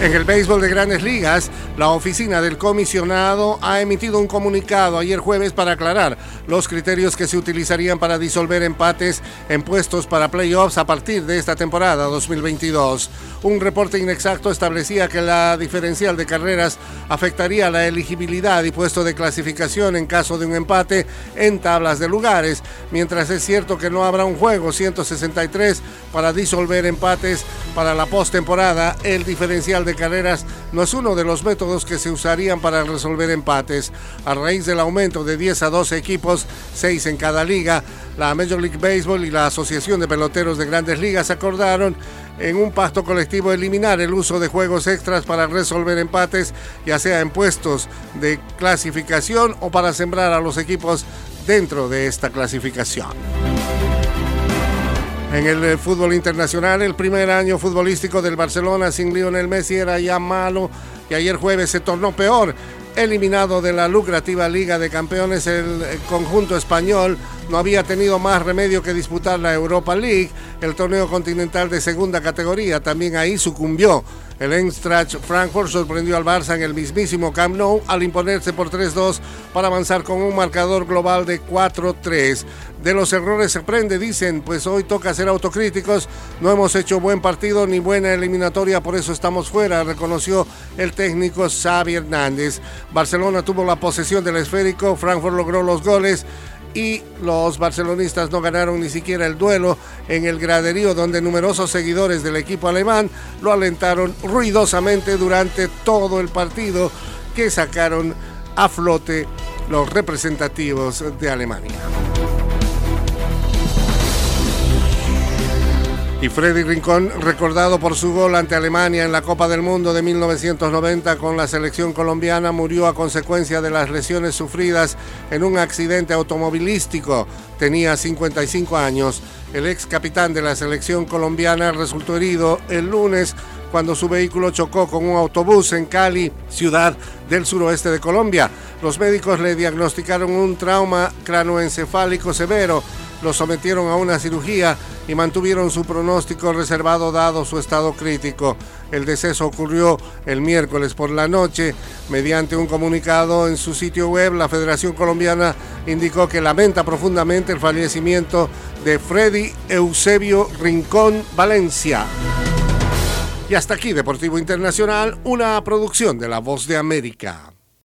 En el béisbol de grandes ligas, la oficina del comisionado ha emitido un comunicado ayer jueves para aclarar los criterios que se utilizarían para disolver empates en puestos para playoffs a partir de esta temporada 2022. Un reporte inexacto establecía que la diferencial de carreras afectaría la elegibilidad y puesto de clasificación en caso de un empate en tablas de lugares, mientras es cierto que no habrá un juego 163 para disolver empates para la postemporada, el diferencial de carreras no es uno de los métodos que se usarían para resolver empates. A raíz del aumento de 10 a 12 equipos, 6 en cada liga, la Major League Baseball y la Asociación de Peloteros de Grandes Ligas acordaron en un pacto colectivo eliminar el uso de juegos extras para resolver empates, ya sea en puestos de clasificación o para sembrar a los equipos dentro de esta clasificación. En el eh, fútbol internacional, el primer año futbolístico del Barcelona sin Lionel Messi era ya malo y ayer jueves se tornó peor. Eliminado de la lucrativa Liga de Campeones, el eh, conjunto español no había tenido más remedio que disputar la Europa League, el torneo continental de segunda categoría. También ahí sucumbió el Eintracht Frankfurt sorprendió al Barça en el mismísimo Camp Nou al imponerse por 3-2 para avanzar con un marcador global de 4-3. De los errores se aprende, dicen, pues hoy toca ser autocríticos. No hemos hecho buen partido ni buena eliminatoria, por eso estamos fuera, reconoció el técnico Xavi Hernández. Barcelona tuvo la posesión del esférico, Frankfurt logró los goles y los barcelonistas no ganaron ni siquiera el duelo en el graderío donde numerosos seguidores del equipo alemán lo alentaron ruidosamente durante todo el partido que sacaron a flote los representativos de Alemania. Y Freddy Rincón, recordado por su gol ante Alemania en la Copa del Mundo de 1990 con la selección colombiana, murió a consecuencia de las lesiones sufridas en un accidente automovilístico. Tenía 55 años. El ex capitán de la selección colombiana resultó herido el lunes cuando su vehículo chocó con un autobús en Cali, ciudad del suroeste de Colombia. Los médicos le diagnosticaron un trauma cranoencefálico severo lo sometieron a una cirugía y mantuvieron su pronóstico reservado dado su estado crítico. El deceso ocurrió el miércoles por la noche. Mediante un comunicado en su sitio web, la Federación Colombiana indicó que lamenta profundamente el fallecimiento de Freddy Eusebio Rincón Valencia. Y hasta aquí Deportivo Internacional, una producción de La Voz de América.